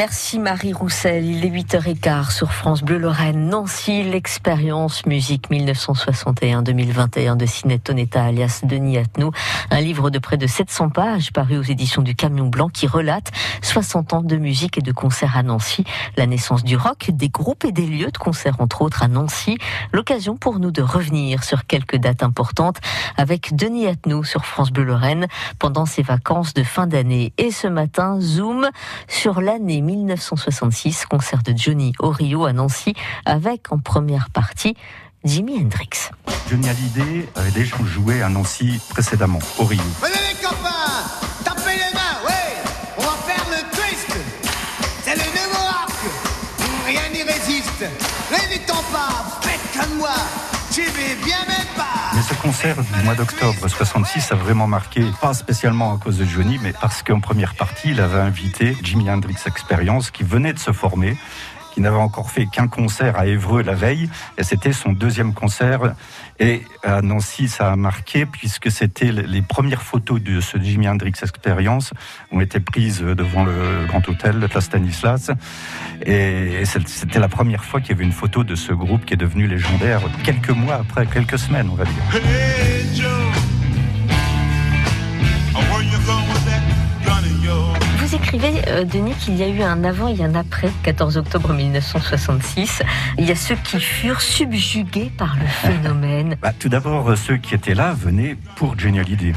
Merci Marie Roussel. Il est 8h15 sur France Bleu Lorraine. Nancy, l'expérience musique 1961-2021 de Sinette Tonetta alias Denis Atnou. Un livre de près de 700 pages paru aux éditions du Camion Blanc qui relate 60 ans de musique et de concerts à Nancy. La naissance du rock, des groupes et des lieux de concert entre autres à Nancy. L'occasion pour nous de revenir sur quelques dates importantes avec Denis Atnou sur France Bleu Lorraine pendant ses vacances de fin d'année. Et ce matin, zoom sur l'année 1966, concert de Johnny au Rio à Nancy, avec en première partie Jimi Hendrix. Johnny Hallyday avait déjà joué à Nancy précédemment, au Rio. Venez les copains, tapez les mains, ouais, on va faire le twist. C'est le nouveau rock, rien n'y résiste. Ton pas, faites comme moi, Mais ce concert du mois d'octobre 66 a vraiment marqué, pas spécialement à cause de Johnny, mais parce qu'en première partie, il avait invité Jimi Hendrix Experience qui venait de se former qui n'avait encore fait qu'un concert à Évreux la veille, et c'était son deuxième concert. Et à Nancy, ça a marqué, puisque c'était les premières photos de ce Jimi Hendrix Experience ont été prises devant le Grand Hôtel de la Stanislas. Et c'était la première fois qu'il y avait une photo de ce groupe qui est devenu légendaire quelques mois après, quelques semaines, on va dire. Écrivez, euh, Denis, qu'il y a eu un avant et un après 14 octobre 1966. Il y a ceux qui furent subjugués par le phénomène. bah, tout d'abord, ceux qui étaient là venaient pour Johnny Hallyday.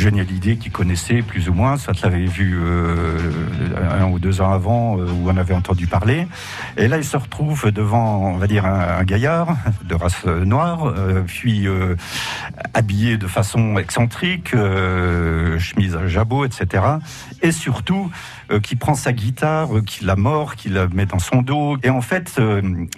Johnny Hallyday qui connaissait plus ou moins, ça l'avait vu euh, un ou deux ans avant euh, où on avait entendu parler. Et là, il se retrouve devant, on va dire, un, gaillard de race noire, euh, puis euh, habillé de façon excentrique, euh, chemise à jabot, etc. Et surtout, euh, qui prend sa guitare, qui la mord, qui la met dans son dos. Et en fait,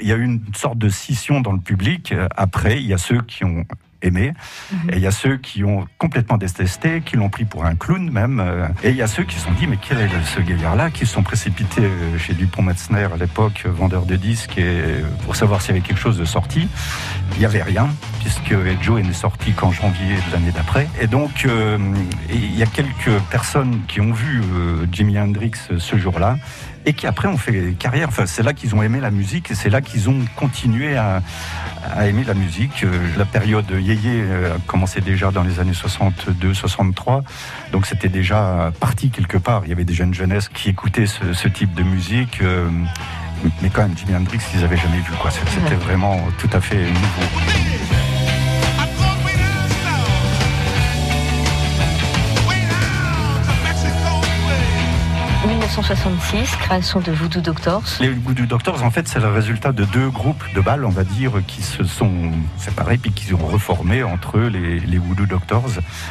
il y a une sorte de scission dans le public. Après, il y a ceux qui ont aimé. Mhm. Et il y a ceux qui ont complètement détesté, qui l'ont pris pour un clown même. Euh, et il y a ceux qui se sont dit, mais quel est ce gaillard-là Qui se sont précipités euh, chez Dupont-Metzner à l'époque, vendeur de disques, et pour savoir s'il y avait quelque chose de sorti. Il n'y avait rien, puisque Joe est sorti qu'en janvier de l'année d'après. Et donc, euh, il y a quelques personnes qui ont vu euh, Jimi Hendrix ce jour-là et qui après ont fait carrière. Enfin, c'est là qu'ils ont aimé la musique et c'est là qu'ils ont continué à, aimer la musique. Euh, la période yéyé a commencé déjà dans les années 62-63, donc c'était déjà parti quelque part. Il y avait déjà une jeunesse qui écoutait ce, type de musique. Euh, mais quand même, Jimi Hendrix, ils n'avaient jamais vu. quoi. C'était vraiment tout à fait nouveau. 1966, création de Voodoo Doctors. Les Voodoo Doctors, en fait, c'est le résultat de deux groupes de balles, on va dire, qui se sont séparés puis qui ont reformé entre eux les, les Voodoo Doctors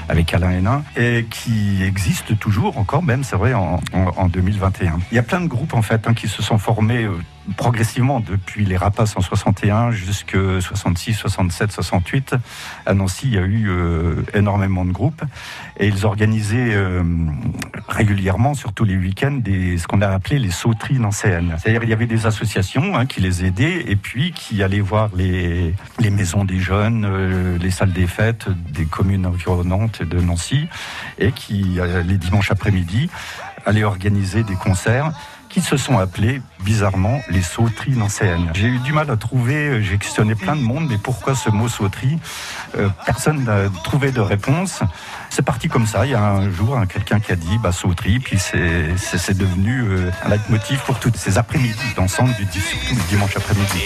avec Alain Hénin et qui existent toujours encore, même, c'est vrai, en, en, en, 2021. Il y a plein de groupes, en fait, hein, qui se sont formés euh, progressivement depuis les Rapaces en 61 jusque 66, 67, 68. À Nancy, il y a eu euh, énormément de groupes et ils organisaient euh, régulièrement, surtout les week-ends, ce qu'on a appelé les sauteries nancéennes. C'est-à-dire il y avait des associations hein, qui les aidaient et puis qui allaient voir les, maisons des jeunes, euh, les salles des fêtes des communes environnantes de Nancy et qui, les dimanches après-midi, allaient organiser des concerts qui se sont appelés bizarrement les sauteries nancéennes. J'ai eu du mal à trouver, j'ai questionné plein de monde, mais pourquoi ce mot sauterie? Euh, Personne n'a trouvé de réponse. C'est parti comme ça. Il y a un jour un, quelqu'un qui a dit bah, sauterie, puis c'est devenu euh, un leitmotiv pour toutes ces après-midi d'ensemble, du, dimanche après-midi.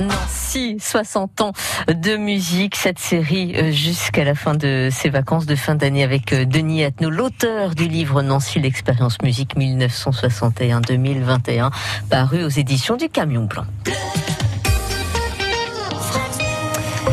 Nancy, 60 ans de musique, cette série euh, jusqu'à la fin de ses vacances de fin d'année avec euh, Denis Atno, l'auteur du livre Nancy, l'expérience musique 1961-2021, paru aux éditions du Camion Blanc.